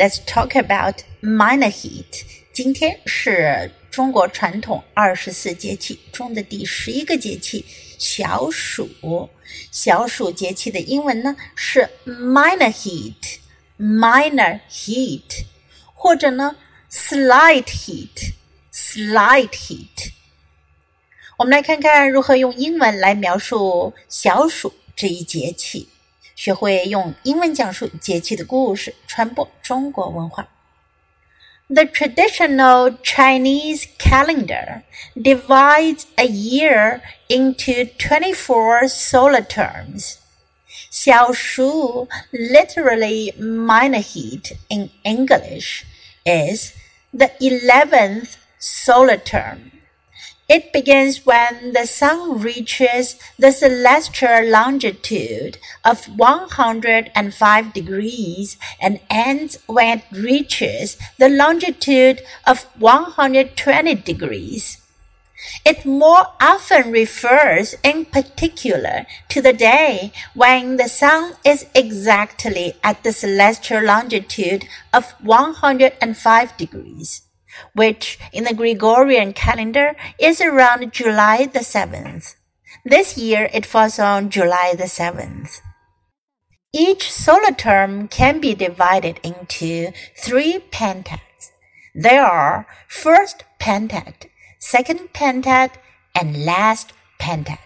Let's talk about minor heat. 今天是中国传统二十四节气中的第十一个节气小暑。小暑节气的英文呢是 minor heat, minor heat，或者呢 slight heat, slight heat。我们来看看如何用英文来描述小暑。这一节气，学会用英文讲述节气的故事，传播中国文化。The traditional Chinese calendar divides a year into 24 solar terms. Xiaoshu, literally minor heat in English, is the 11th solar term. It begins when the sun reaches the celestial longitude of 105 degrees and ends when it reaches the longitude of 120 degrees. It more often refers in particular to the day when the sun is exactly at the celestial longitude of 105 degrees which in the Gregorian calendar is around July the 7th. This year it falls on July the 7th. Each solar term can be divided into three pentads. There are first pentad, second pentad, and last pentad.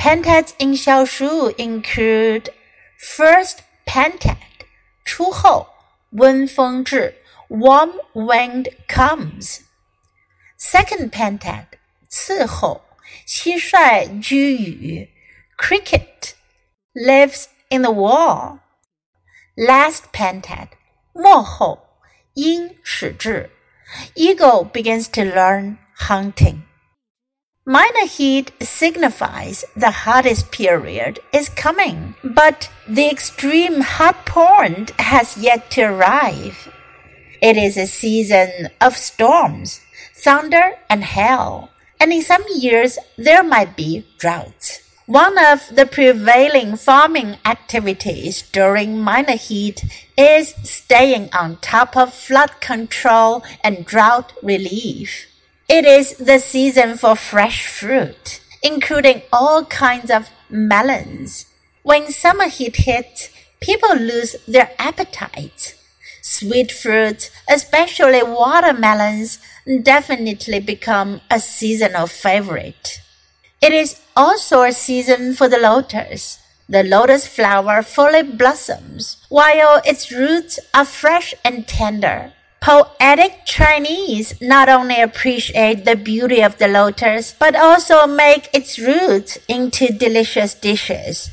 Pentads in Xiaoshu include first pentad, 初候温风至 warm wind comes. Second pentad, 伺候，蟋蟀居宇，cricket lives in the wall. Last pentad, 幕后，鹰始挚，eagle begins to learn hunting. Minor heat signifies the hottest period is coming, but the extreme hot point has yet to arrive. It is a season of storms, thunder, and hail, and in some years there might be droughts. One of the prevailing farming activities during minor heat is staying on top of flood control and drought relief. It is the season for fresh fruit, including all kinds of melons. When summer heat hits, people lose their appetites Sweet fruits, especially watermelons, definitely become a seasonal favorite. It is also a season for the lotus. The lotus flower fully blossoms, while its roots are fresh and tender. Poetic Chinese not only appreciate the beauty of the lotus, but also make its roots into delicious dishes.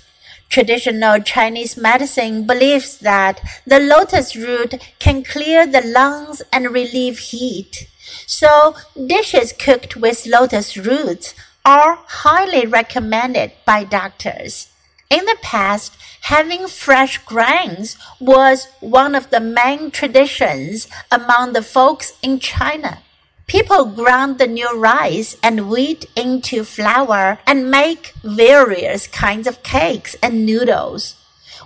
Traditional Chinese medicine believes that the lotus root can clear the lungs and relieve heat. So dishes cooked with lotus roots are highly recommended by doctors. In the past, having fresh grains was one of the main traditions among the folks in China. People ground the new rice and wheat into flour and make various kinds of cakes and noodles,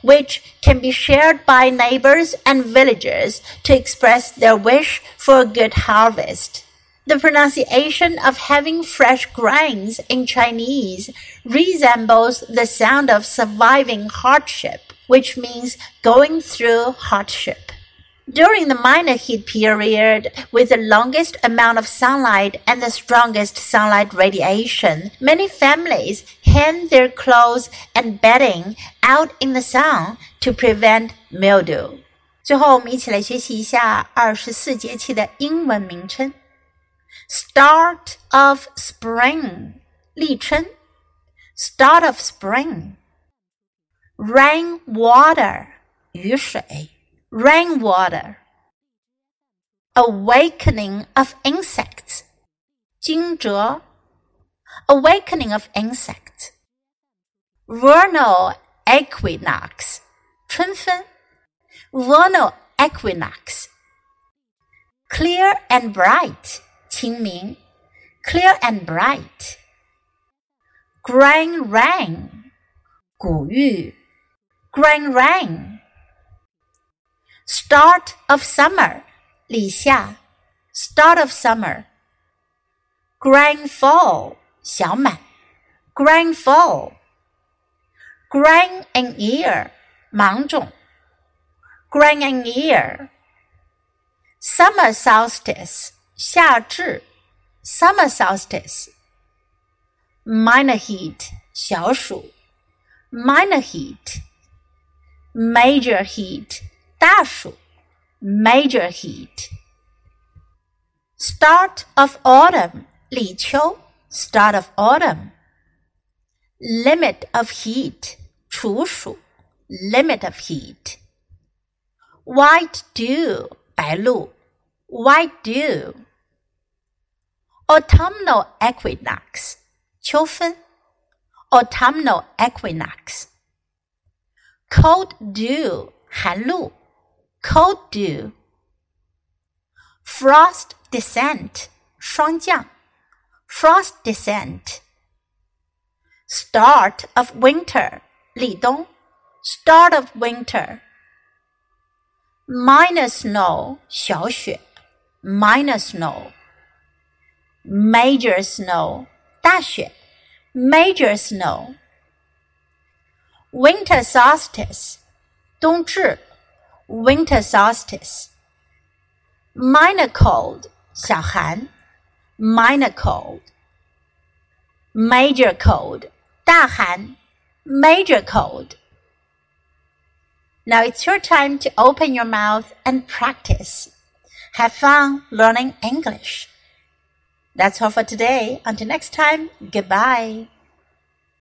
which can be shared by neighbors and villagers to express their wish for a good harvest. The pronunciation of having fresh grains in Chinese resembles the sound of surviving hardship, which means going through hardship. During the minor heat period, with the longest amount of sunlight and the strongest sunlight radiation, many families hang their clothes and bedding out in the sun to prevent mildew. 最后，我们一起来学习一下二十四节气的英文名称。Start of spring，立春。Start of spring。Rain water，雨水。 rainwater. Awakening of insects. 惊蛰. Awakening of insects. Vernal equinox. 春分. Vernal equinox. Clear and bright. 清明. Clear and bright. Grain rain. 谷雨. Grain rain. Start of summer, start of summer. Grain full, 小满。Grain full. Grain in ear, 芒种。Grain in ear. Summer solstice, Summer solstice. Minor heat, Minor heat. Major heat. Dashu, major heat. Start of autumn, Li Qiu start of autumn. Limit of heat, Chu Shu, limit of heat. White dew, Bai Lu, white dew. Autumnal equinox, Qiu Fen, autumnal equinox. Cold dew, Han Lu, cold dew, frost descent, 霜降, frost descent, start of winter, 立冬, start of winter, minor snow, 小雪, Minor snow, major snow, 大雪, major snow, winter solstice, 冬至。winter solstice. Minor cold 小寒 minor cold. Major cold 大寒 major cold. Now it's your time to open your mouth and practice. Have fun learning English. That's all for today. Until next time, goodbye.